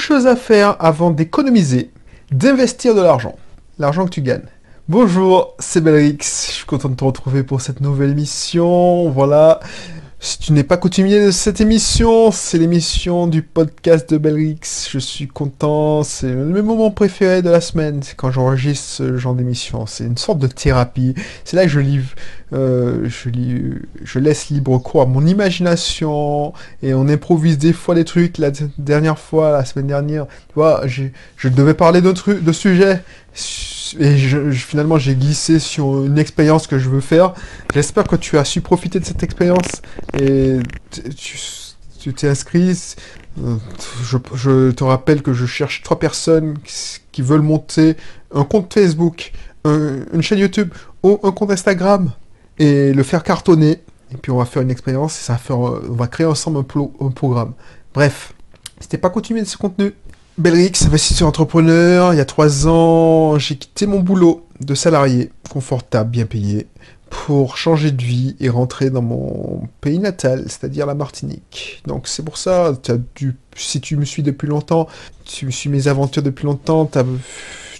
chose à faire avant d'économiser, d'investir de l'argent. L'argent que tu gagnes. Bonjour, c'est Belrix. Je suis content de te retrouver pour cette nouvelle émission. Voilà. Si tu n'es pas coutumier de cette émission, c'est l'émission du podcast de Belrix. Je suis content, c'est le moment préféré de la semaine, c'est quand j'enregistre ce genre d'émission. C'est une sorte de thérapie. C'est là que je livre, euh, je, je laisse libre cours à mon imagination et on improvise des fois des trucs. La dernière fois, la semaine dernière, tu vois, je devais parler de, de sujets et finalement j'ai glissé sur une expérience que je veux faire. J'espère que tu as su profiter de cette expérience et tu t'es inscrit. Euh, je, te rappelle que je cherche trois personnes qui veulent monter un compte Facebook, une chaîne YouTube ou un compte Instagram et le faire cartonner. Et puis on va faire une expérience et ça va faire, on va créer ensemble un, un programme. Bref, si t'es pas coutumier de ce contenu, Belrix, investisseur entrepreneur, il y a trois ans, j'ai quitté mon boulot de salarié, confortable, bien payé, pour changer de vie et rentrer dans mon pays natal, c'est-à-dire la Martinique. Donc c'est pour ça, si tu me suis depuis longtemps, tu me suis mes aventures depuis longtemps,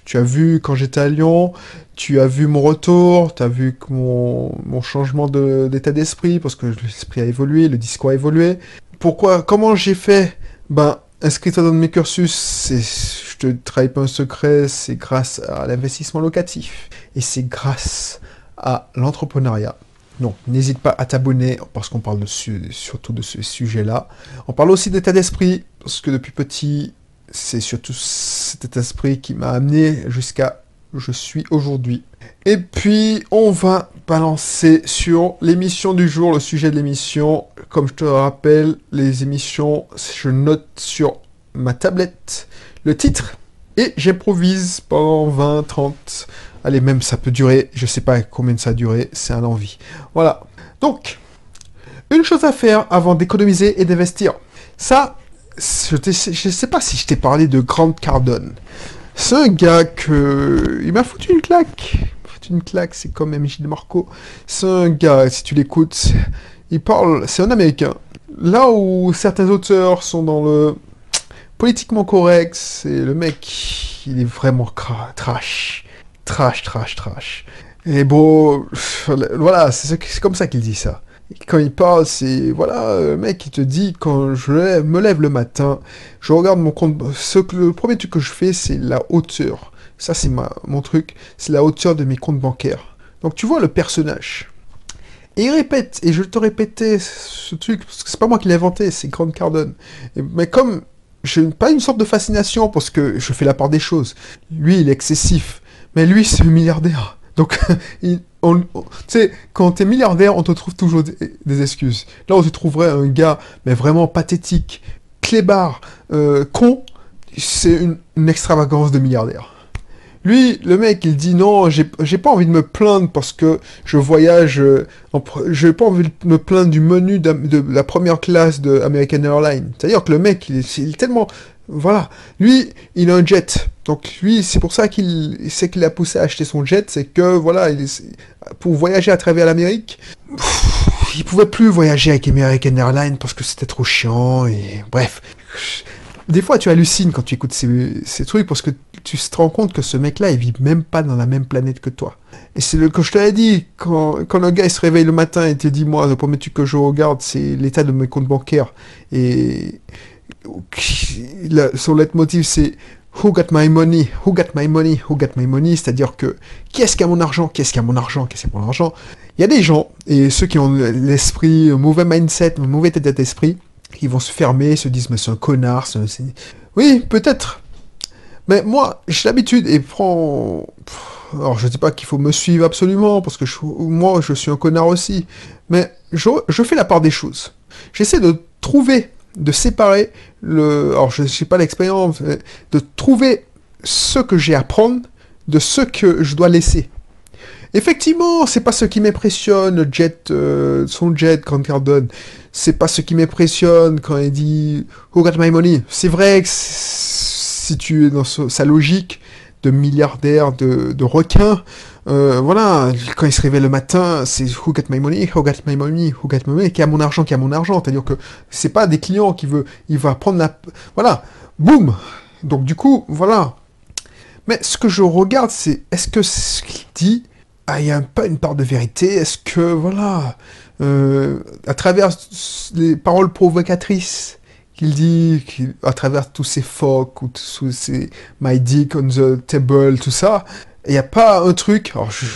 tu as vu quand j'étais à Lyon, tu as vu mon retour, tu as vu mon, mon changement d'état d'esprit, parce que l'esprit a évolué, le discours a évolué. Pourquoi, comment j'ai fait? Ben, inscris-toi dans mes cursus, je te trahis pas un secret, c'est grâce à l'investissement locatif. Et c'est grâce à l'entrepreneuriat. Donc, n'hésite pas à t'abonner parce qu'on parle surtout de ce sujet-là. On parle aussi d'état d'esprit parce que depuis petit, c'est surtout cet état d'esprit qui m'a amené jusqu'à je suis aujourd'hui. Et puis, on va balancer sur l'émission du jour, le sujet de l'émission. Comme je te rappelle, les émissions, je note sur ma tablette le titre et j'improvise pendant 20, 30. Allez, même ça peut durer, je sais pas combien ça a duré, c'est un envie. Voilà. Donc, une chose à faire avant d'économiser et d'investir. Ça, je ne sais pas si je t'ai parlé de Grant Cardone. C'est un gars que... Il m'a foutu une claque. Une claque, c'est comme MJ de Marco. C'est un gars, si tu l'écoutes, il parle... C'est un Américain. Là où certains auteurs sont dans le politiquement correct, c'est le mec, il est vraiment trash. Trash, trash, trash. Et bon, voilà, c'est comme ça qu'il dit ça. quand il parle, c'est, voilà, le mec, il te dit, quand je me lève le matin, je regarde mon compte, ce que, le premier truc que je fais, c'est la hauteur. Ça, c'est mon truc, c'est la hauteur de mes comptes bancaires. Donc, tu vois le personnage. Et il répète, et je te répétais ce truc, parce que c'est pas moi qui l'ai inventé, c'est Grant Cardone. mais comme je n'ai pas une sorte de fascination parce que je fais la part des choses. Lui, il est excessif. Mais lui, c'est un milliardaire. Donc, tu sais, quand t'es milliardaire, on te trouve toujours des, excuses. Là, on te trouverait un gars, mais vraiment pathétique, clébard, euh, con. C'est une extravagance de milliardaire. Lui, le mec, il dit non, j'ai pas envie de me plaindre parce que je voyage, euh, j'ai pas envie de me plaindre du menu de, la première classe de American Airlines. C'est-à-dire que le mec, il est, tellement, voilà, lui, il a un jet. Donc lui, c'est pour ça qu'il c'est qu'il a poussé à acheter son jet, c'est que voilà, il pour voyager à travers l'Amérique, il pouvait plus voyager avec American Airlines parce que c'était trop chiant et bref des fois, tu hallucines quand tu écoutes ces, trucs parce que tu te rends compte que ce mec-là, il vit même pas dans la même planète que toi. Et c'est le que je te l'ai dit, quand, quand le gars se réveille le matin et te dit, moi, le premier truc que je regarde, c'est l'état de mes comptes bancaires. Et son leitmotiv, c'est Who got my money? Who got my money? Who got my money? C'est-à-dire que qui est-ce qui a mon argent? Qui est-ce qui a mon argent? Qui est-ce qui a mon argent? Il y a des gens, et ceux qui ont l'esprit, un mauvais mindset, un mauvais état d'esprit, ils vont se fermer, se disent mais c'est un connard, c'est... Oui, peut-être. Mais moi, j'ai l'habitude et prends... Alors je ne dis pas qu'il faut me suivre absolument, parce que moi je suis un connard aussi. Mais je, fais la part des choses. J'essaie de trouver, de séparer le... Alors je ne sais pas l'expérience, de trouver ce que j'ai à prendre de ce que je dois laisser. Effectivement, c'est pas ce qui m'impressionne, jet, euh, son jet, Grant Cardone. C'est pas ce qui m'impressionne quand il dit Who got my money? C'est vrai que si tu es dans sa logique de milliardaire, de, requin, euh, voilà, quand il se réveille le matin, c'est Who got my money Who got my money Who got my money Qui a mon argent Qui a mon argent C'est-à-dire que c'est pas des clients qui veut, il va prendre la, voilà. boum Donc du coup, voilà. Mais ce que je regarde, c'est est-ce que ce qu'il dit, ah, il n'y a pas une part de vérité Est-ce que, voilà, euh, à travers les paroles provocatrices qu'il dit, à travers tous ces fuck ou tous ces my dick on the table, tout ça, il n'y a pas un truc, alors je,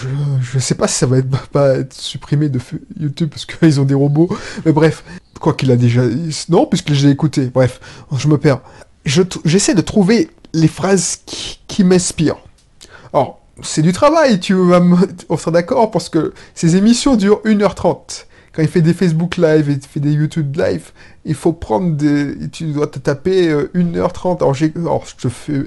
je, sais pas si ça va être, pas être supprimé de YouTube parce qu'ils ont des robots, mais bref, quoi qu'il a déjà, non, puisque j'ai écouté, bref, je me perds. J'essaie de trouver les phrases qui, qui m'inspirent. Alors, c'est du travail, tu vas me... On sera d'accord, parce que ces émissions durent 1h30 quand il fait des Facebook Live et il fait des YouTube Live, il faut prendre des... Tu dois te taper 1h30. Alors, j'ai... Alors je te fais...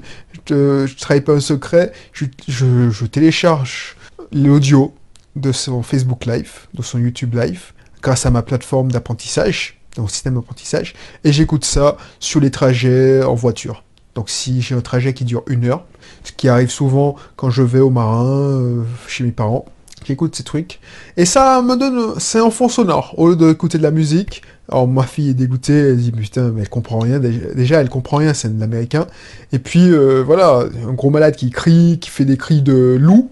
Je, je travaille pas un secret. Je, je, je télécharge l'audio de son Facebook Live, de son YouTube Live, grâce à ma plateforme d'apprentissage, mon système d'apprentissage, et j'écoute ça sur les trajets en voiture. Donc si j'ai un trajet qui dure une heure, ce qui arrive souvent quand je vais au marin, euh, chez mes parents, j'écoute ces trucs. Et ça me donne... C'est un fond sonore, au lieu d'écouter de la musique. Alors ma fille est dégoûtée, elle dit putain mais elle comprend rien. Déjà elle comprend rien, c'est de l'américain. Et puis euh, voilà, un gros malade qui crie, qui fait des cris de loup.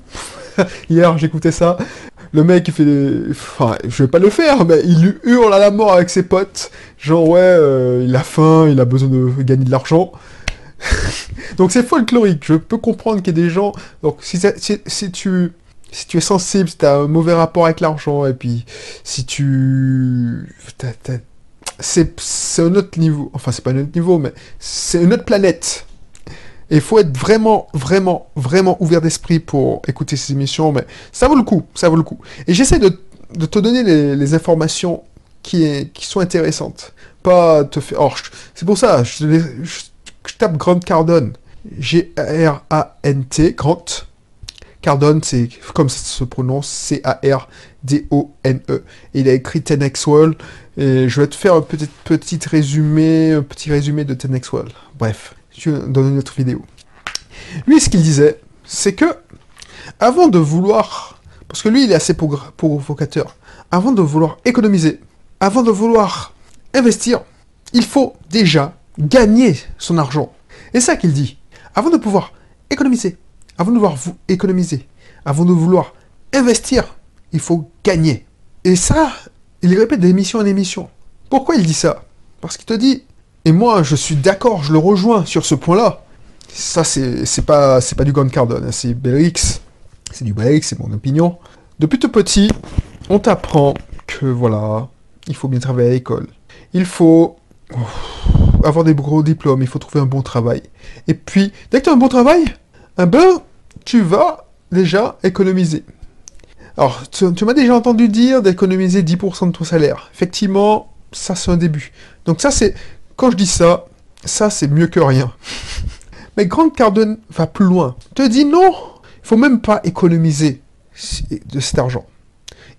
Hier j'écoutais ça. Le mec il fait des... Enfin, je vais pas le faire, mais il hurle à la mort avec ses potes. Genre ouais, euh, il a faim, il a besoin de gagner de l'argent. donc c'est folklorique. Je peux comprendre qu'il y a des gens. Donc si, si, tu si tu es sensible, si tu as un mauvais rapport avec l'argent, et puis si tu. C'est un autre niveau. Enfin, c'est pas un autre niveau, mais c'est une autre planète. Et il faut être vraiment, vraiment, vraiment ouvert d'esprit pour écouter ces émissions, mais ça vaut le coup, ça vaut le coup. Et j'essaie de, te donner les, informations qui sont intéressantes. Pas te faire... c'est pour ça, je, je je tape Grant Cardone, G-R-A-N-T, Grant. Cardone, c'est comme ça se prononce, C-A-R-D-O-N-E. Il a écrit 10x World, et je vais te faire un petit, résumé, un petit résumé de 10x World. Bref, dans une autre vidéo. Lui, ce qu'il disait, c'est que, avant de vouloir, parce que lui, il est assez provocateur, avant de vouloir économiser, avant de vouloir investir, il faut déjà gagner son argent. Et ça qu'il dit. Avant de pouvoir économiser, avant de vouloir vous économiser, avant de vouloir investir, il faut gagner. Et ça, il répète d'émission en émission. Pourquoi il dit ça? Parce qu'il te dit, et moi je suis d'accord, je le rejoins sur ce point-là. Ça, c'est pas, pas du Gun Cardone, hein, c'est Bellix. C'est du Bellix, c'est mon opinion. Depuis tout petit, on t'apprend que voilà, il faut bien travailler à l'école. Il faut avoir des gros diplômes, il faut trouver un bon travail. Et puis, dès que tu as un bon travail, eh ben, tu vas déjà économiser. Alors, tu, m'as déjà entendu dire d'économiser 10% de ton salaire. Effectivement, ça c'est un début. Donc ça c'est, quand je dis ça, ça c'est mieux que rien. Mais Grant Cardone va plus loin. Te dit non, il faut même pas économiser de cet argent.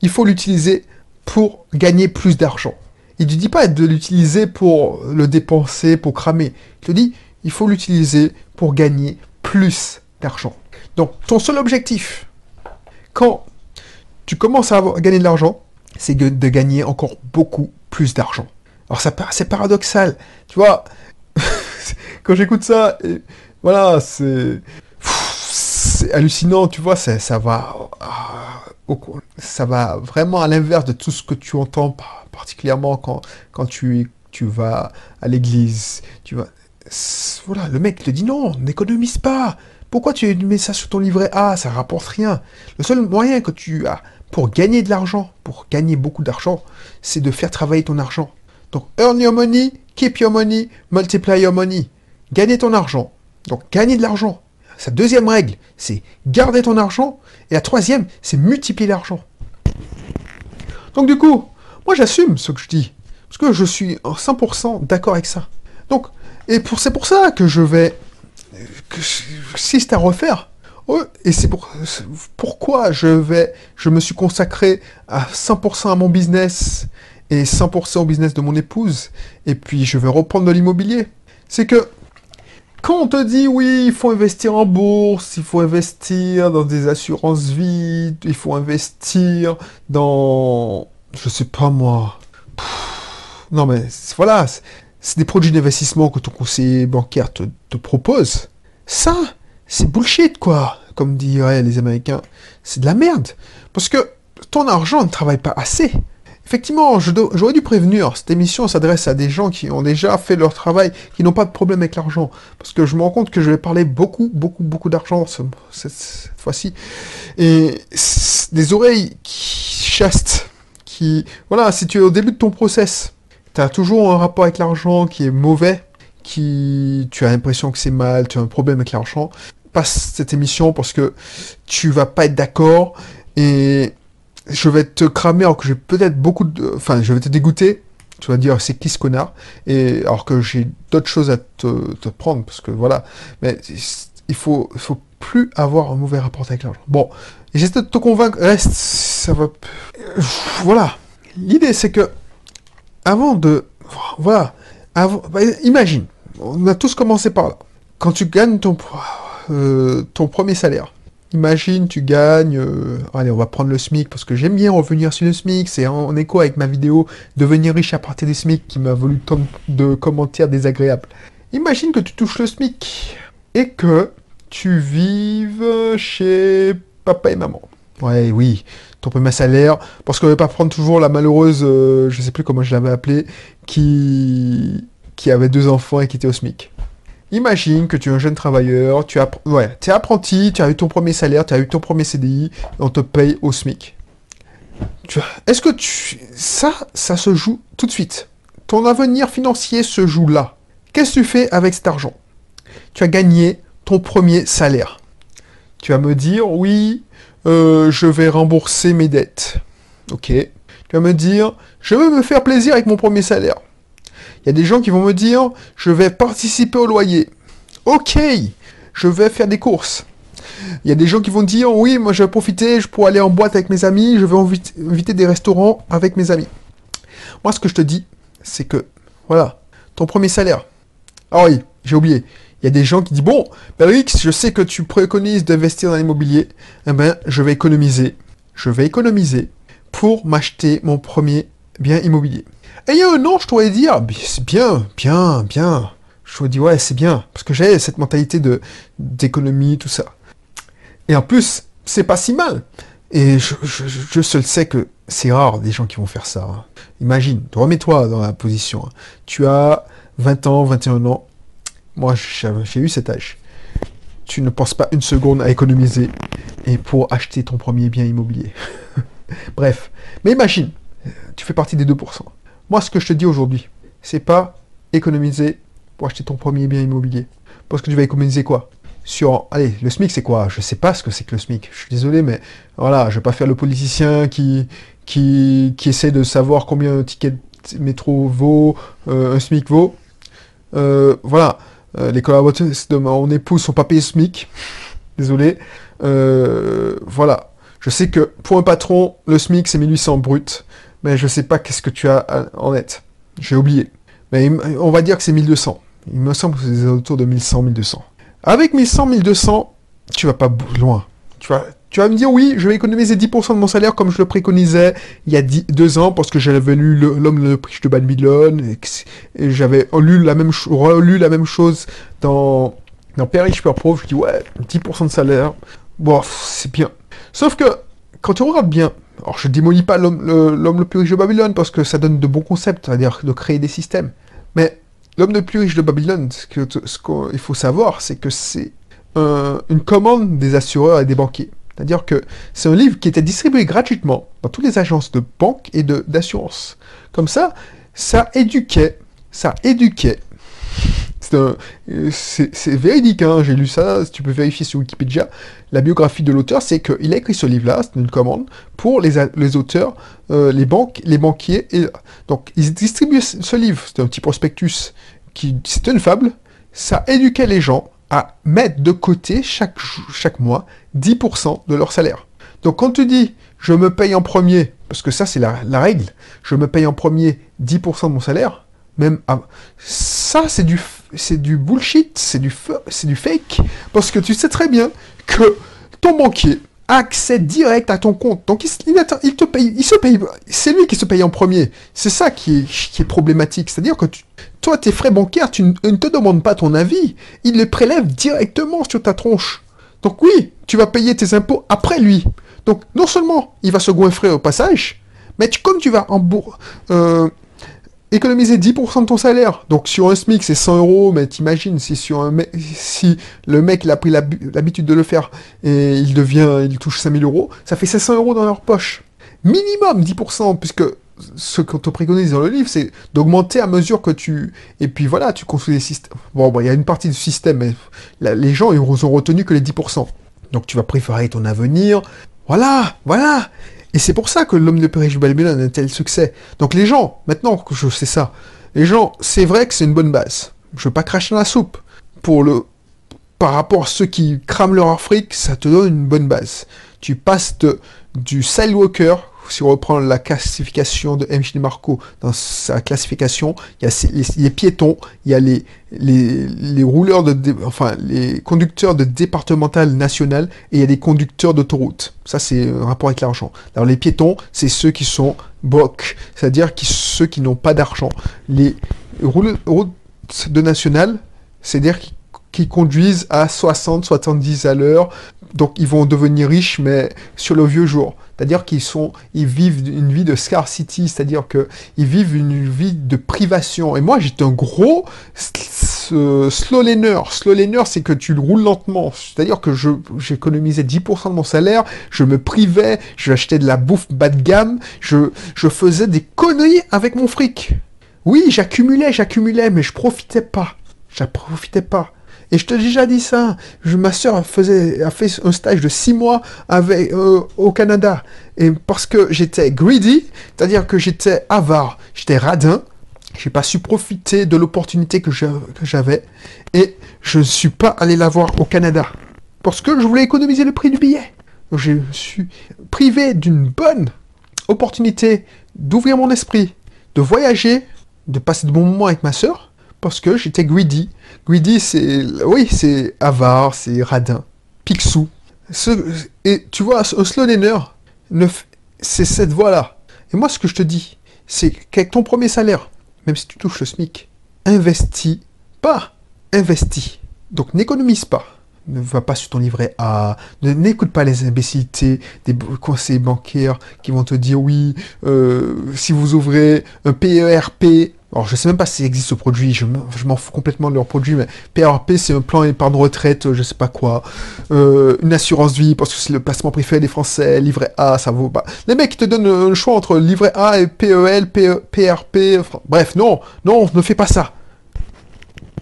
Il faut l'utiliser pour gagner plus d'argent. Il ne dit pas de l'utiliser pour le dépenser, pour cramer. Il te dit, il faut l'utiliser pour gagner plus d'argent. Donc, ton seul objectif, quand tu commences à gagner de l'argent, c'est de gagner encore beaucoup plus d'argent. Alors, ça c'est paradoxal. Tu vois, quand j'écoute ça, voilà, c'est hallucinant, tu vois, ça, va, ah, ça va vraiment à l'inverse de tout ce que tu entends particulièrement quand, quand tu, tu vas à l'église, tu vas... Voilà, le mec te dit non, n'économise pas. Pourquoi tu mets ça sur ton livret A? Ça rapporte rien. Le seul moyen que tu as pour gagner de l'argent, pour gagner beaucoup d'argent, c'est de faire travailler ton argent. Donc, earn your money, keep your money, multiply your money. Gagner ton argent. Donc, gagner de l'argent. Sa deuxième règle, c'est garder ton argent. Et la troisième, c'est multiplier l'argent. Donc, du coup, moi, j'assume ce que je dis. Parce que je suis 100% d'accord avec ça. Donc, et pour, c'est pour ça que je vais... Si c'est à refaire, et c'est pour, pourquoi je vais, je me suis consacré à 100% à mon business et 100% au business de mon épouse, et puis je vais reprendre de l'immobilier. C'est que quand on te dit oui, il faut investir en bourse, il faut investir dans des assurances vie, il faut investir dans je sais pas moi. non mais voilà, c'est des produits d'investissement que ton conseiller bancaire te propose. Ça, c'est bullshit, quoi, comme diraient les Américains. C'est de la merde. Parce que ton argent ne travaille pas assez. Effectivement, j'aurais dû prévenir, cette émission s'adresse à des gens qui ont déjà fait leur travail, qui n'ont pas de problème avec l'argent. Parce que je me rends compte que je vais parler beaucoup, beaucoup, beaucoup d'argent cette, fois-ci. Et des oreilles qui qui... Voilà, si tu es au début de ton process, tu as toujours un rapport avec l'argent qui est mauvais, qui... Tu as l'impression que c'est mal, tu as un problème avec l'argent, passe cette émission parce que tu vas pas être d'accord et je vais te cramer alors que j'ai peut-être beaucoup de... Enfin, je vais te dégoûter. Tu vas dire, c'est qui ce connard? Et alors que j'ai d'autres choses à te, prendre, parce que voilà. Mais il faut, faut plus avoir un mauvais rapport avec l'argent. Bon, j'essaie de te convaincre. Reste, ça va... Voilà. L'idée, c'est que, avant de... Voilà. Bah, imagine, on a tous commencé par là. Quand tu gagnes ton, euh, ton premier salaire, Imagine, tu gagnes, euh, allez, on va prendre le SMIC, parce que j'aime bien revenir sur le SMIC, c'est en, écho avec ma vidéo « Devenir riche à partir du SMIC » qui m'a voulu tant de commentaires désagréables. Imagine que tu touches le SMIC, et que tu vives chez papa et maman. Ouais, oui, ton premier salaire, parce qu'on ne va pas prendre toujours la malheureuse, euh, je sais plus comment je l'avais appelée, qui, qui avait deux enfants et qui était au SMIC. Imagine que tu es un jeune travailleur, tu ouais, es apprenti, tu as eu ton premier salaire, tu as eu ton premier CDI, on te paye au SMIC. Est-ce que tu... Ça, ça se joue tout de suite? Ton avenir financier se joue là. Qu'est-ce que tu fais avec cet argent? Tu as gagné ton premier salaire. Tu vas me dire, oui, euh, je vais rembourser mes dettes. Ok. Tu vas me dire, je veux me faire plaisir avec mon premier salaire. Il y a des gens qui vont me dire, je vais participer au loyer. Ok, je vais faire des courses. Il y a des gens qui vont dire, oui, moi je vais profiter, je pourrais aller en boîte avec mes amis, je vais inviter des restaurants avec mes amis. Moi, ce que je te dis, c'est que, voilà, ton premier salaire. Ah oui, j'ai oublié. Il y a des gens qui disent, bon, X, je sais que tu préconises d'investir dans l'immobilier. Eh ben, je vais économiser. Je vais économiser pour m'acheter mon premier bien immobilier. Et il y a un an, je t'aurais dire, c'est bien, bien, bien. Je t'aurais dit, ouais, c'est bien. Parce que j'ai cette mentalité d'économie, tout ça. Et en plus, c'est pas si mal. Et je, je, seul sais que c'est rare des gens qui vont faire ça. Hein. Imagine, remets-toi dans la position. Hein. Tu as 20 ans, 21 ans. Moi, j'ai eu cet âge. Tu ne penses pas une seconde à économiser et pour acheter ton premier bien immobilier. Bref. Mais imagine, tu fais partie des 2%. Moi, ce que je te dis aujourd'hui, c'est pas économiser pour acheter ton premier bien immobilier. Parce que tu vas économiser quoi? Sur, allez, le SMIC, c'est quoi? Je sais pas ce que c'est que le SMIC. Je suis désolé, mais voilà, je vais pas faire le politicien qui, qui, qui essaie de savoir combien un ticket de métro vaut, euh, un SMIC vaut. Euh, voilà, les collaborateurs de mon épouse sont pas payés SMIC. Désolé. voilà. Je sais que pour un patron, le SMIC c'est 1800 brut mais je sais pas qu'est-ce que tu as en net. J'ai oublié. Mais on va dire que c'est 1200. Il me semble que c'est autour de 1100, 1200. Avec 1100, 1200, tu vas pas loin. Tu vas, tu vas me dire, oui, je vais économiser 10% de mon salaire comme je le préconisais il y a deux ans parce que j'avais lu L'homme le prix de Babylone et, j'avais lu la même, relu la même chose dans, dans Père riche. Je dis, ouais, 10% de salaire. Bon, c'est bien. Sauf que, quand tu regardes bien, alors je démolis pas l'homme le, plus riche de Babylone parce que ça donne de bons concepts, c'est-à-dire de créer des systèmes. Mais l'homme le plus riche de Babylone, ce qu'il faut savoir, c'est que c'est une commande des assureurs et des banquiers. C'est-à-dire que c'est un livre qui était distribué gratuitement dans toutes les agences de banque et d'assurance. Comme ça, ça éduquait, ça éduquait c'est véridique, hein, j'ai lu ça, tu peux vérifier sur Wikipédia. La biographie de l'auteur, c'est qu'il a écrit ce livre-là, c'est une commande, pour les, les auteurs, euh, les banques, les banquiers. Et, donc, ils distribuaient ce livre, c'était un petit prospectus, qui c'était une fable, ça éduquait les gens à mettre de côté chaque, chaque mois 10% de leur salaire. Donc quand tu dis, je me paye en premier, parce que ça c'est la, règle, je me paye en premier 10% de mon salaire, même ça c'est du c'est du bullshit, c'est du c'est du fake parce que tu sais très bien que ton banquier accès direct à ton compte. Donc il, te paye, il se paye, c'est lui qui se paye en premier. C'est ça qui est, problématique. C'est-à-dire que toi, tes frais bancaires, tu ne te demandes pas ton avis. Il les prélève directement sur ta tronche. Donc oui, tu vas payer tes impôts après lui. Donc non seulement il va se goinfrer au passage, mais comme tu vas en euh, économiser 10% de ton salaire, donc sur un SMIC c'est 100 euros, mais t'imagines si sur un si le mec il a pris l'habitude de le faire et il devient, il touche 5000 euros, ça fait 700 euros dans leur poche. Minimum 10%, puisque ce qu'on te préconise dans le livre, c'est d'augmenter à mesure que tu... Et puis voilà, tu construis des systèmes. Bon, il y a une partie du système, mais les gens, ils ont retenu que les 10%. Donc tu vas préférer ton avenir. Voilà, voilà. Et c'est pour ça que l'homme de Paris Babylone a un tel succès. Donc les gens, maintenant que je sais ça, les gens, c'est vrai que c'est une bonne base. Je veux pas cracher dans la soupe. Pour le, par rapport à ceux qui crament leur Afrique, ça te donne une bonne base. Tu passes de, du Sidewalker, si on reprend la classification de M. Marco dans sa classification, il y a les, piétons, il y a les, les, rouleurs de, enfin, les conducteurs de départemental national et il y a des conducteurs d'autoroute. Ça, c'est un rapport avec l'argent. Alors, les piétons, c'est ceux qui sont broke, c'est-à-dire ceux qui n'ont pas d'argent. Les routes de national, c'est-à-dire qui, qui conduisent à 60, 70 à l'heure, donc ils vont devenir riches, mais sur le vieux jour. C'est-à-dire qu'ils sont, ils vivent une vie de scarcity, c'est-à-dire qu'ils vivent une vie de privation. Et moi, j'étais un gros slow laner. Slow laner, c'est que tu roules lentement. C'est-à-dire que j'économisais 10% de mon salaire, je me privais, j'achetais de la bouffe bas de gamme, je, je faisais des conneries avec mon fric. Oui, j'accumulais, j'accumulais, mais je profitais pas. Je profitais pas. Et je te déjà dit ça. Ma soeur a fait un stage de six mois euh, au Canada. Et parce que j'étais greedy, c'est-à-dire que j'étais avare, j'étais radin, j'ai pas su profiter de l'opportunité que j'avais. Et je ne suis pas allé la voir au Canada. Parce que je voulais économiser le prix du billet. Je suis privé d'une bonne opportunité d'ouvrir mon esprit, de voyager, de passer de bons moments avec ma soeur parce que j'étais greedy. Greedy, c'est, oui, c'est avare, c'est radin, pixou. et tu vois, un slow c'est cette voie-là. Et moi, ce que je te dis, c'est qu'avec ton premier salaire, même si tu touches le SMIC, investis pas, investis. Donc n'économise pas. Ne va pas sur ton livret A, n'écoute pas les imbécilités des conseillers bancaires qui vont te dire oui, euh, si vous ouvrez un PERP, alors, je sais même pas s'il existe ce produit, je m'en fous complètement de leur produit, mais PRP, c'est un plan épargne retraite, je sais pas quoi. Euh, une assurance vie, parce que c'est le placement préféré des Français, livret A, ça vaut pas. Les mecs, te donnent un choix entre livret A et PEL, PRP, e, bref, non, non, ne fais pas ça.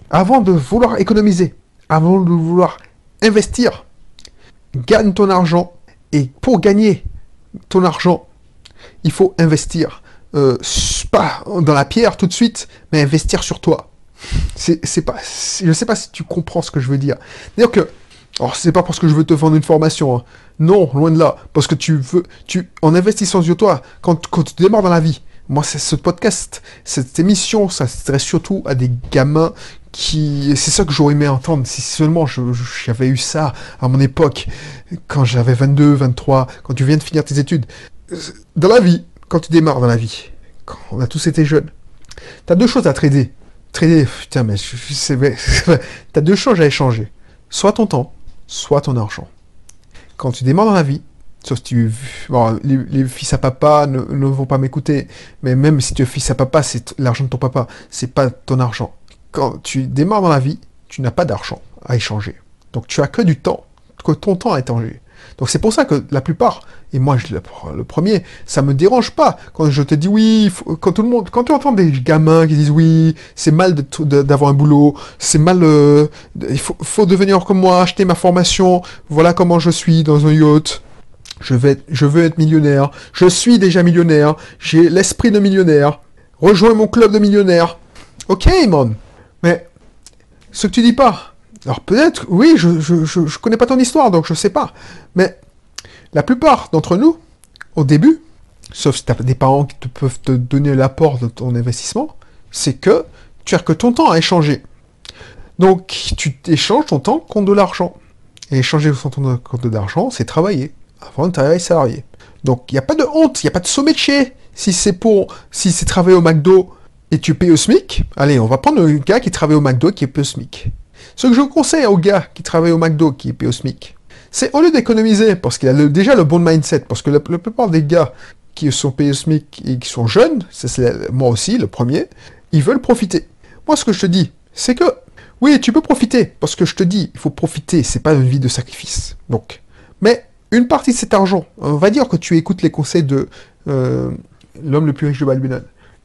Avant de vouloir économiser, avant de vouloir investir, gagne ton argent, et pour gagner ton argent, il faut investir euh, pas dans la pierre tout de suite, mais investir sur toi. C'est pas, je sais pas si tu comprends ce que je veux dire. D'ailleurs que, alors c'est pas parce que je veux te vendre une formation, hein. non, loin de là, parce que tu veux, tu, en investissant sur toi, quand, quand tu démarres dans la vie, moi, c'est ce podcast, cette émission, ça s'adresse surtout à des gamins qui, c'est ça que j'aurais aimé entendre, si seulement j'avais eu ça à mon époque, quand j'avais 22, 23, quand tu viens de finir tes études. Dans la vie, quand tu démarres dans la vie, quand on a tous été jeunes, tu as deux choses à trader. Trader, putain, mais c'est tu as deux choses à échanger. Soit ton temps, soit ton argent. Quand tu démarres dans la vie, sauf si tu... Les, fils à papa ne, vont pas m'écouter, mais même si tu es fils à papa, c'est l'argent de ton papa, c'est pas ton argent. Quand tu démarres dans la vie, tu n'as pas d'argent à échanger. Donc tu as que du temps, que ton temps à échanger. Donc c'est pour ça que la plupart, et moi je le premier, ça me dérange pas quand je te dis oui, quand tout le monde, quand tu entends des gamins qui disent oui, c'est mal d'avoir un boulot, c'est mal, euh, il faut, devenir comme moi, acheter ma formation, voilà comment je suis dans un yacht. Je vais, je veux être millionnaire. Je suis déjà millionnaire. J'ai l'esprit de millionnaire. Rejoins mon club de millionnaires. Ok, man. Mais ce que tu dis pas, alors peut-être, oui, je, je, connais pas ton histoire, donc je sais pas. Mais la plupart d'entre nous, au début, sauf si tu as des parents qui te peuvent te donner l'apport de ton investissement, c'est que tu as que ton temps à échanger. Donc tu échanges ton temps contre de l'argent. Et échanger ton temps contre de l'argent, c'est travailler. avant de travailler salarié. Donc, il n'y a pas de honte, il n'y a pas de saut. Si c'est pour, si c'est travailler au McDo et tu payes au SMIC, allez, on va prendre le gars qui travaille au McDo qui est payé au SMIC. Ce que je conseille aux gars qui travaillent au McDo qui est au SMIC, c'est au lieu d'économiser, parce qu'il a déjà le bon mindset, parce que la, plupart des gars qui sont payés au SMIC et qui sont jeunes, c'est moi aussi, le premier, ils veulent profiter. Moi, ce que je te dis, c'est que, oui, tu peux profiter, parce que je te dis, il faut profiter, c'est pas une vie de sacrifice. Donc, mais une partie de cet argent, on va dire que tu écoutes les conseils de euh, l'homme le plus riche de Balbunan.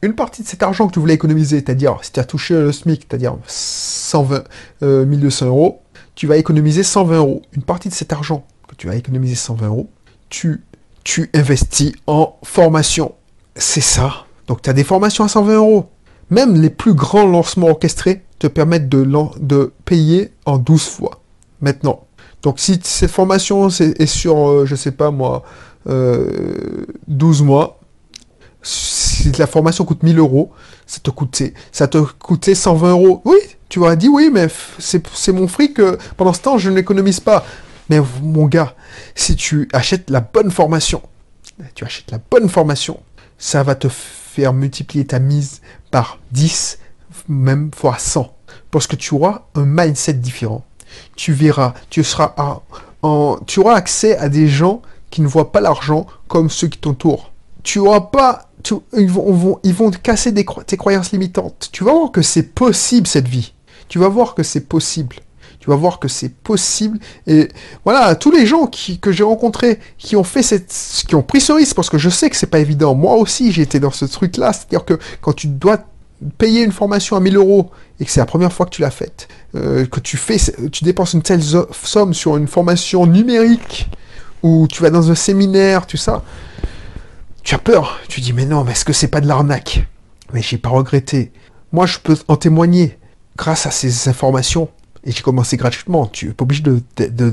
Une partie de cet argent que tu voulais économiser, c'est-à-dire si tu as touché le SMIC, c'est-à-dire 120, 1200 euros, tu vas économiser 120 euros. Une partie de cet argent que tu vas économiser 120 euros, tu, tu investis en formation. C'est ça. Donc tu as des formations à 120 euros. Même les plus grands lancements orchestrés te permettent de, de payer en 12 fois. Maintenant. Donc si cette formation est, sur, euh, je sais pas moi, 12 euh, mois, la formation coûte 1000 euros, ça te coûtait, ça te coûtait 120 euros. Oui, tu aurais dit oui, mais c'est mon fric, pendant ce temps, je n'économise pas. Mais mon gars, si tu achètes la bonne formation, tu achètes la bonne formation, ça va te faire multiplier ta mise par 10, même fois 100. Parce que tu auras un mindset différent. Tu verras, tu seras en, tu auras accès à des gens qui ne voient pas l'argent comme ceux qui t'entourent. Tu auras pas, ils, vont, vont casser tes croyances limitantes. Tu vas voir que c'est possible cette vie. Tu vas voir que c'est possible. Tu vas voir que c'est possible. Et voilà, tous les gens que j'ai rencontrés, qui ont fait qui ont pris ce risque, parce que je sais que c'est pas évident. Moi aussi, été dans ce truc-là. C'est-à-dire que quand tu dois payer une formation à 1000 euros et que c'est la première fois que tu l'as faite, euh, que tu fais, tu dépenses une telle somme sur une formation numérique ou tu vas dans un séminaire, tout ça, tu as peur. Tu dis mais non, mais est-ce que c'est pas de l'arnaque? Mais j'ai pas regretté. Moi, je peux en témoigner grâce à ces informations, et j'ai commencé gratuitement, tu n'es pas obligé de,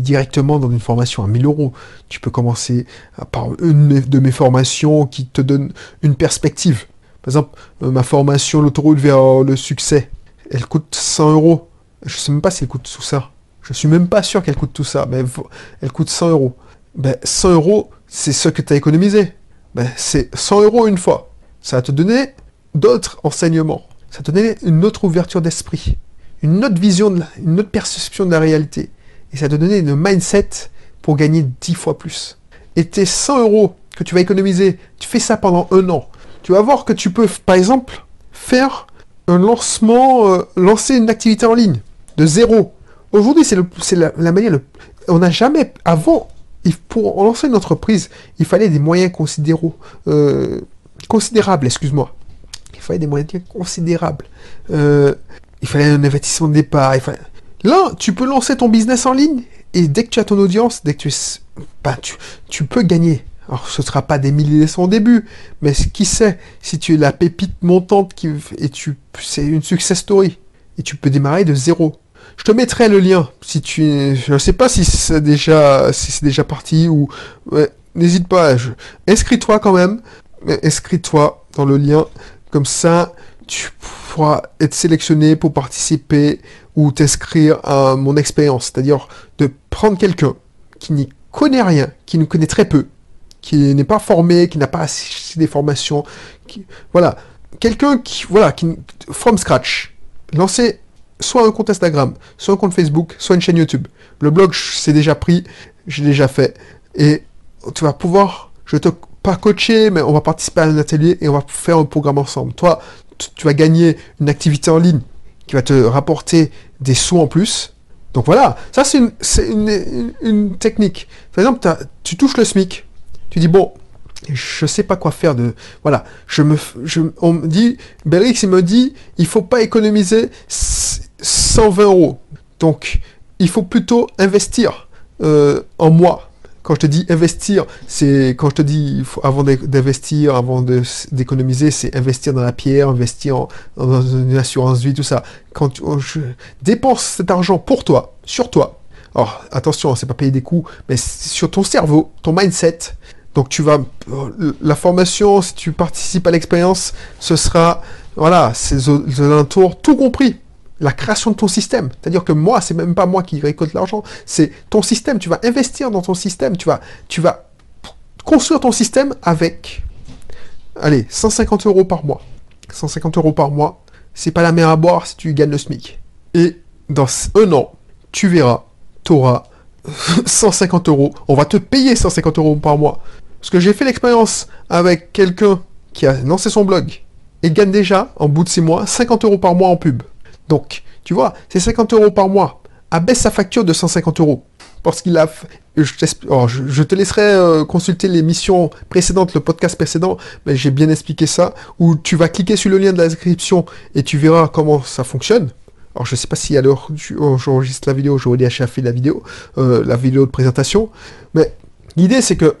directement dans une formation à 1000 euros. Tu peux commencer par une de mes formations qui te donne une perspective. Par exemple, euh, ma formation, l'autoroute vers le succès, elle coûte 100 euros. Je sais même pas si elle coûte tout ça. Je suis même pas sûr qu'elle coûte tout ça, mais elle coûte 100 euros. Ben, 100 euros, c'est ce que tu as économisé. Ben, c'est 100 euros une fois. Ça va te donner d'autres enseignements ça te donnait une autre ouverture d'esprit, une autre vision, une autre perception de la réalité. Et ça te donnait une mindset pour gagner 10 fois plus. Et tes 100 euros que tu vas économiser, tu fais ça pendant un an. Tu vas voir que tu peux, par exemple, faire un lancement, euh, lancer une activité en ligne de zéro. Aujourd'hui, c'est la, la, manière. on n'a jamais, avant, pour lancer une entreprise, il fallait des moyens euh, considérables, excuse-moi fallait des moyens considérables. Euh, il fallait un investissement de départ. Là, tu peux lancer ton business en ligne et dès que tu as ton audience, dès que tu, bah, tu, tu peux gagner. Alors, ce ne sera pas des milliers au début, mais qui sait, si tu es la pépite montante qui, et tu, c'est une success story, et tu peux démarrer de zéro. Je te mettrai le lien, si tu, je ne sais pas si c'est déjà, si c'est déjà parti ou, n'hésite pas, inscris-toi quand même, inscris-toi dans le lien, comme ça, tu pourras être sélectionné pour participer ou t'inscrire à mon expérience. C'est-à-dire de prendre quelqu'un qui n'y connaît rien, qui nous connaît très peu, qui n'est pas formé, qui n'a pas assez des formations. Voilà. Quelqu'un qui, voilà, qui, from scratch, lancer soit un compte Instagram, soit un compte Facebook, soit une chaîne YouTube. Le blog, c'est déjà pris, j'ai déjà fait. Et tu vas pouvoir, je te pas coacher, mais on va participer à un atelier et on va faire un programme ensemble. Toi, tu vas gagner une activité en ligne qui va te rapporter des sous en plus. Donc voilà, ça c'est une, technique. Par exemple, tu touches le SMIC, tu dis bon, je sais pas quoi faire de voilà je me je, on me dit Belrix il me dit il faut pas économiser 120 euros donc il faut plutôt investir euh, en moi quand je te dis investir, c'est quand je te dis avant d'investir, avant d'économiser, c'est investir dans la pierre, investir dans une assurance vie, tout ça. Quand tu, je dépense cet argent pour toi, sur toi. Alors attention, c'est pas payer des coûts, mais sur ton cerveau, ton mindset. Donc tu vas la formation, si tu participes à l'expérience, ce sera voilà, ces alentours tout compris. La création de ton système. C'est-à-dire que moi, c'est même pas moi qui récolte l'argent, c'est ton système. Tu vas investir dans ton système, tu vas, tu vas construire ton système avec, allez, 150 euros par mois. 150 euros par mois, c'est pas la mer à boire si tu gagnes le SMIC. Et dans un an, tu verras, tu auras 150 euros. On va te payer 150 euros par mois. Parce que j'ai fait l'expérience avec quelqu'un qui a lancé son blog et gagne déjà, en bout de 6 mois, 50 euros par mois en pub. Donc, tu vois, c'est 50 euros par mois. Abaisse sa facture de 150 euros. Parce qu'il a... Je, te laisserai euh, consulter l'émission précédente, le podcast précédent, mais j'ai bien expliqué ça, où tu vas cliquer sur le lien de la description et tu verras comment ça fonctionne. Alors je sais pas si à l'heure où j'enregistre la vidéo, j'aurais déjà fait la vidéo, euh, la vidéo de présentation, mais l'idée c'est que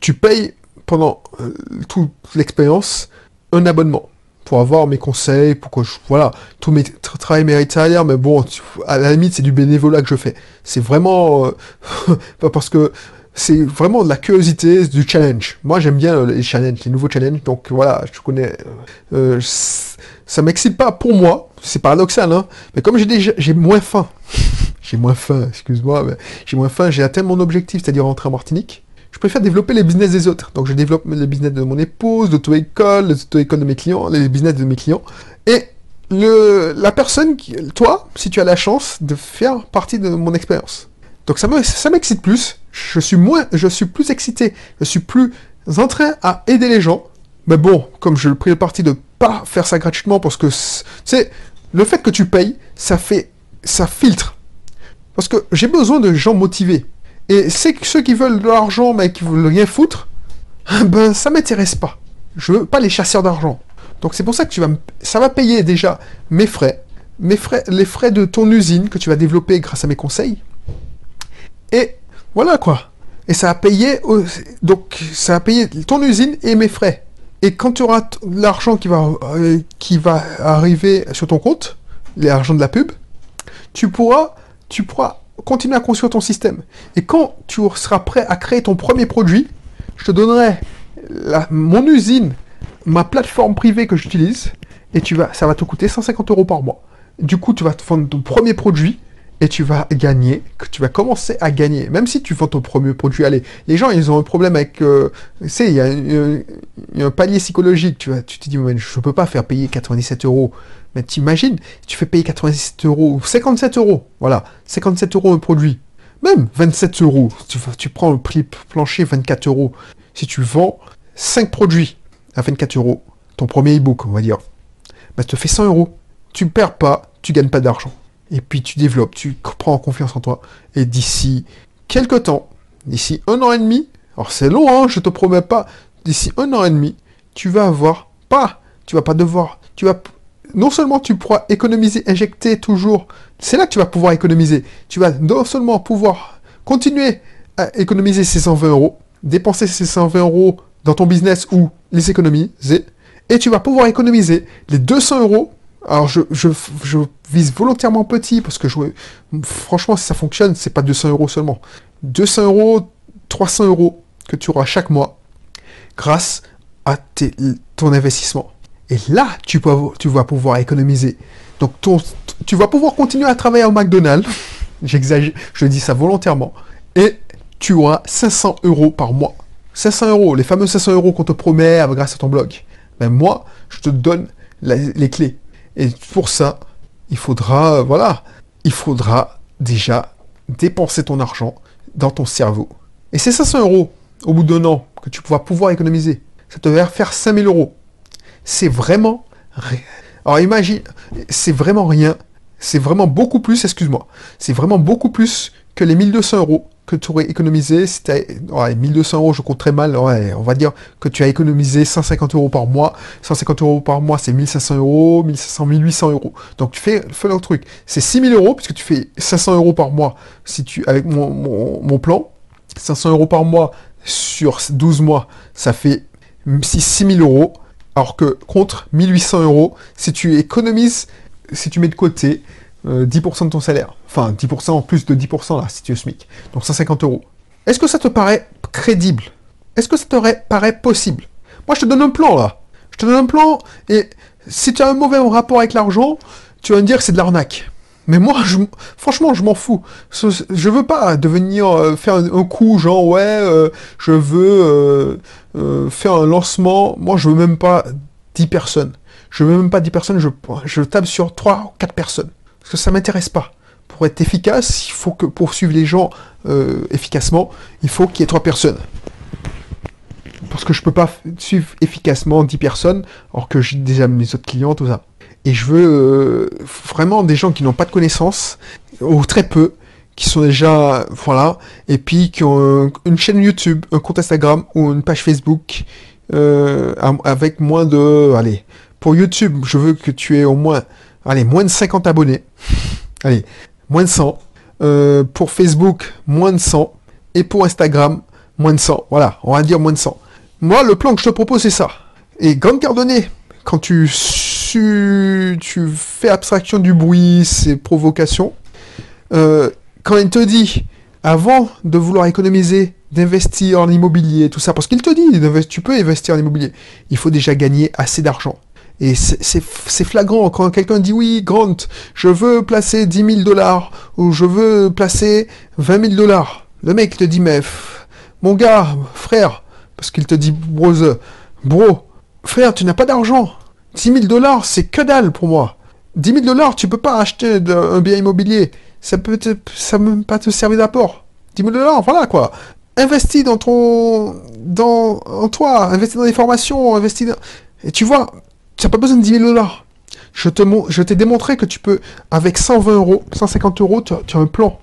tu payes pendant euh, toute l'expérience un abonnement pour avoir mes conseils, pour que je, voilà, tout mes travail mérite salaire, mais bon, à la limite, c'est du bénévolat que je fais. C'est vraiment, euh, parce que c'est vraiment de la curiosité, du challenge. Moi, j'aime bien les challenges, les nouveaux challenges, donc voilà, je connais, euh, ça m'excite pas pour moi, c'est paradoxal, hein, mais comme j'ai déjà, j'ai moins faim, j'ai moins faim, excuse-moi, j'ai moins faim, j'ai atteint mon objectif, c'est-à-dire rentrer en Martinique, préfère développer les business des autres. Donc je développe le business de mon épouse, l'auto-école, l'auto-école de mes clients, les business de mes clients. Et le, la personne, qui, toi, si tu as la chance de faire partie de mon expérience. Donc ça me, ça m'excite plus. Je suis moins, je suis plus excité. Je suis plus en train à aider les gens. Mais bon, comme je pris le parti de pas faire ça gratuitement parce que, c'est le fait que tu payes, ça fait, ça filtre. Parce que j'ai besoin de gens motivés. Et c'est ceux qui veulent de l'argent mais qui veulent rien foutre, ben ça m'intéresse pas. Je veux pas les chasseurs d'argent. Donc c'est pour ça que tu vas ça va payer déjà mes frais, mes frais, les frais de ton usine que tu vas développer grâce à mes conseils. Et voilà quoi. Et ça a payé donc ça ton usine et mes frais. Et quand tu auras l'argent qui va euh, qui va arriver sur ton compte, l'argent de la pub, tu pourras tu pourras continue à construire ton système. Et quand tu seras prêt à créer ton premier produit, je te donnerai mon usine, ma plateforme privée que j'utilise, et tu vas, ça va te coûter 150 euros par mois. Du coup, tu vas te vendre ton premier produit et tu vas gagner, que tu vas commencer à gagner. Même si tu vends ton premier produit, allez, les gens, ils ont un problème avec, euh, tu sais, il y, a un palier psychologique, tu tu te dis, je je peux pas faire payer 97 euros. Mais t'imagines, tu fais payer 97 euros, ou 57 euros, voilà, 57 euros un produit. Même 27 euros, tu, prends le prix plancher 24 euros. Si tu vends 5 produits à 24 euros, ton premier e-book, on va dire, bah, te fait 100 euros. Tu perds pas, tu gagnes pas d'argent et puis tu développes, tu prends confiance en toi, et d'ici quelques temps, d'ici un an et demi, alors c'est long, hein, je te promets pas, d'ici un an et demi, tu vas avoir pas, tu vas pas devoir, tu vas, non seulement tu pourras économiser, injecter toujours, c'est là que tu vas pouvoir économiser, tu vas non seulement pouvoir continuer à économiser ces 120 euros, dépenser ces 120 euros dans ton business ou les économiser, et tu vas pouvoir économiser les 200 euros alors je, vise volontairement petit parce que je, franchement si ça fonctionne c'est pas 200 euros seulement. 200 euros, 300 euros que tu auras chaque mois grâce à ton investissement. Et là tu, vas pouvoir économiser. Donc tu vas pouvoir continuer à travailler au McDonald's. J'exagère, je dis ça volontairement. Et tu auras 500 euros par mois. 500 euros, les fameux 500 euros qu'on te promet grâce à ton blog. Ben moi, je te donne les clés. Et pour ça, il faudra, euh, voilà, il faudra déjà dépenser ton argent dans ton cerveau. Et c'est 500 euros au bout d'un an que tu vas pouvoir économiser. Ça te va faire 5000 euros. C'est vraiment. Alors imagine, c'est vraiment rien. C'est vraiment beaucoup plus, excuse-moi, c'est vraiment beaucoup plus que les 1200 euros que tu aurais économisé, c'était ouais, 1200 euros, je compte très mal, on va dire que tu as économisé 150 euros par mois. 150 euros par mois, c'est 1500 euros, 1500, 1800 euros. Donc tu fais, fais le truc. C'est 6000 euros, puisque tu fais 500 euros par mois si tu, avec mon, mon, plan. 500 euros par mois sur 12 mois, ça fait 6000 euros. Alors que contre 1800 euros, si tu économises, si tu mets de côté 10% euh, de ton salaire. Enfin, 10% en plus de 10% là, si tu es SMIC. Donc 150 euros. Est-ce que ça te paraît crédible? Est-ce que ça te paraît possible? Moi, je te donne un plan là. Je te donne un plan et si tu as un mauvais rapport avec l'argent, tu vas me dire que c'est de l'arnaque. Mais moi, je, franchement, je m'en fous. Je veux pas devenir euh, faire un, coup, genre ouais, euh, je veux euh, faire un lancement. Moi, je veux même pas 10 personnes. Je veux même pas 10 personnes. Je, je tape sur 3 ou 4 personnes parce que ça m'intéresse pas. Pour être efficace, il faut que pour suivre les gens efficacement, il faut qu'il y ait 3 personnes. Parce que je peux pas suivre efficacement 10 personnes, alors que j'ai déjà mes autres clients, tout ça. Et je veux euh, vraiment des gens qui n'ont pas de connaissances, ou très peu, qui sont déjà, voilà, et puis qui ont une chaîne YouTube, un compte Instagram ou une page Facebook euh, avec moins de, allez, pour YouTube, je veux que tu aies au moins, allez, moins de 50 abonnés, allez, moins de 100, euh, pour Facebook, moins de 100, et pour Instagram, moins de 100, voilà, on va dire moins de 100. Moi, le plan que je te propose, c'est ça. Et Grande Cardonnée, quand tu tu, fais abstraction du bruit, ses provocations, euh, quand il te dit, avant de vouloir économiser, d'investir en immobilier, tout ça, parce qu'il te dit, tu peux investir en immobilier, il faut déjà gagner assez d'argent. Et c'est flagrant quand quelqu'un dit oui, Grant, je veux placer 10 000 dollars ou je veux placer 20 000 dollars. Le mec te dit, mais mon gars, frère, parce qu'il te dit, brother, bro, frère, tu n'as pas d'argent. 10 000 dollars, c'est que dalle pour moi. 10 000 dollars, tu peux pas acheter un bien immobilier. Ça peut ça même pas te servir d'apport. 10 000 dollars, voilà quoi. Investis dans ton, dans, en toi, investis dans des formations, investis dans... Et tu vois, tu n'as pas besoin de 10 000 dollars. Je te, je t'ai démontré que tu peux, avec 120 euros, 150 euros, tu as un plan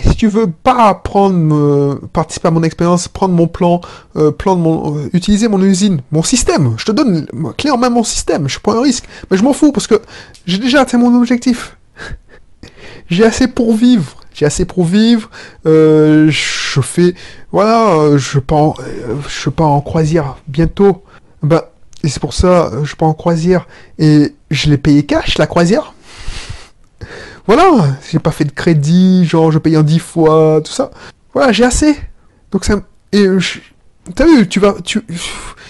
si tu veux pas prendre, participer à mon expérience, prendre mon plan, euh, plan de mon, euh, utiliser mon usine, mon système, je te donne clé en main mon système, je prends un risque, mais je m'en fous parce que j'ai déjà atteint mon objectif. j'ai assez pour vivre, j'ai assez pour vivre. Euh, je fais, voilà, je pars, je pars en croisière bientôt. Bah, et c'est pour ça, je pars en croisière et je l'ai payé cash la croisière. Voilà, j'ai pas fait de crédit, genre je paye en 10 fois, tout ça. Voilà, j'ai assez. Donc ça... Et T'as vu, tu vas, tu,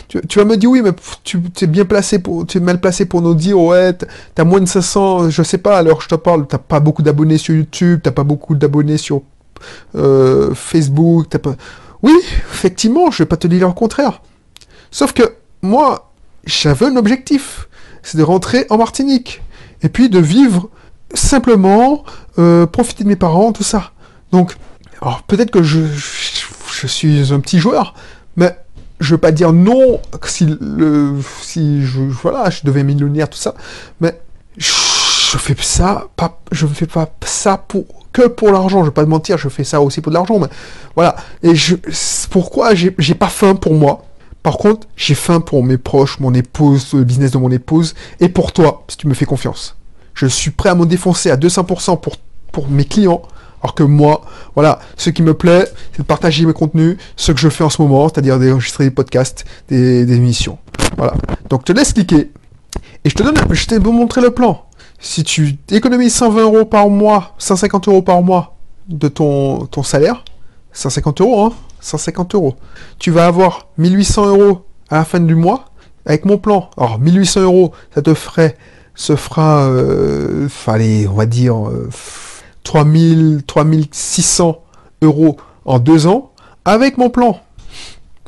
tu, vas me dire oui, mais tu es bien placé pour, tu es mal placé pour nous dire ouais, t'as moins de 500, je sais pas. Alors je te parle, t'as pas beaucoup d'abonnés sur YouTube, t'as pas beaucoup d'abonnés sur euh, Facebook, t'as pas. Oui, effectivement, je vais pas te dire le contraire. Sauf que moi, j'avais un objectif, c'est de rentrer en Martinique et puis de vivre simplement euh, profiter de mes parents, tout ça. Donc, alors peut-être que je, je, suis un petit joueur, mais je veux pas dire non si le si je voilà je deviens millionnaire tout ça, mais je fais ça pas je fais pas ça pour que pour l'argent. Je vais pas te mentir, je fais ça aussi pour de l'argent, mais voilà. Et je pourquoi j'ai pas faim pour moi. Par contre, j'ai faim pour mes proches, mon épouse, le business de mon épouse, et pour toi, si tu me fais confiance. Je suis prêt à me défoncer à 200% pour, pour mes clients. Alors que moi, voilà, ce qui me plaît, c'est de partager mes contenus, ce que je fais en ce moment, c'est-à-dire d'enregistrer des podcasts, des, des, émissions. Voilà. Donc, je te laisse cliquer. Et je te donne, je t'ai montré le plan. Si tu économises 120 euros par mois, 150 euros par mois de ton, ton salaire, 150 euros, hein, 150 euros. Tu vas avoir 1800 euros à la fin du mois avec mon plan. Alors, 1800 euros, ça te ferait se fera, euh, on va dire, 3000, euh, 3600 euros en deux ans avec mon plan.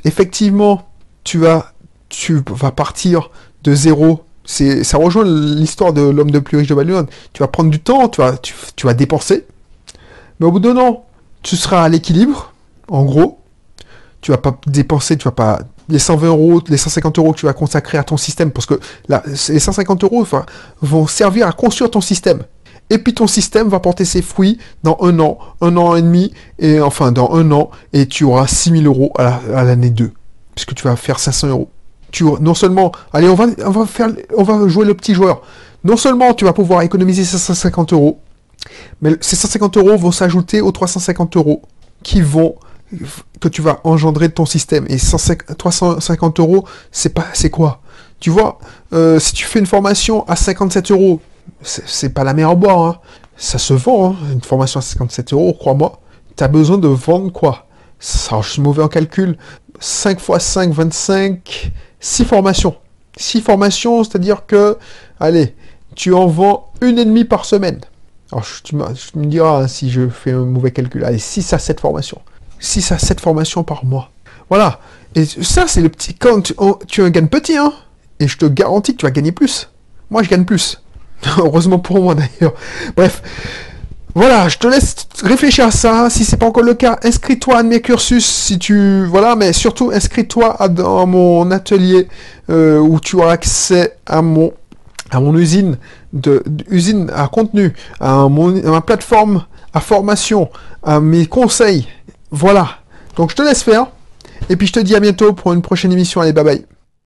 Effectivement, tu vas, tu vas partir de zéro. C'est, ça rejoint l'histoire de l'homme de plus riche de Babylone. Tu vas prendre du temps, tu vas, tu, tu vas dépenser. Mais au bout d'un an, tu seras à l'équilibre, en gros. Tu vas pas dépenser, tu vas pas les 120 euros, les 150 euros que tu vas consacrer à ton système, parce que là, les 150 euros vont servir à construire ton système. Et puis ton système va porter ses fruits dans un an, un an et demi, et enfin dans un an, et tu auras 6000 euros à l'année 2, puisque tu vas faire 500 euros. Tu, non seulement, allez, on va, faire, on va jouer le petit joueur. Non seulement tu vas pouvoir économiser 550 euros, mais ces 150 euros vont s'ajouter aux 350 euros qui vont que tu vas engendrer de ton système. Et 350 euros, c'est pas, c'est quoi? Tu vois, euh, si tu fais une formation à 57 euros, c'est pas la mer à boire. Hein. Ça se vend, hein. une formation à 57 euros, crois-moi. Tu as besoin de vendre quoi? Ça, je suis mauvais en calcul. 5 x 5, 25, 6 formations. 6 formations, c'est-à-dire que, allez, tu en vends une et demie par semaine. Alors, tu, me, diras hein, si je fais un mauvais calcul. Allez, 6 à 7 formations. 6 à 7 formations par mois. Voilà. Et ça, c'est le petit. Quand tu, oh, gagnes petit, hein. Et je te garantis que tu vas gagner plus. Moi, je gagne plus. Heureusement pour moi, d'ailleurs. Bref. Voilà, je te laisse réfléchir à ça. Si c'est pas encore le cas, inscris-toi à mes cursus si tu voilà, mais surtout inscris-toi dans mon atelier euh, où tu auras accès à mon à mon usine de, usine à contenu, à, mon, à ma plateforme à formation, à mes conseils. Voilà. Donc je te laisse faire. Et puis je te dis à bientôt pour une prochaine émission. Allez, bye bye.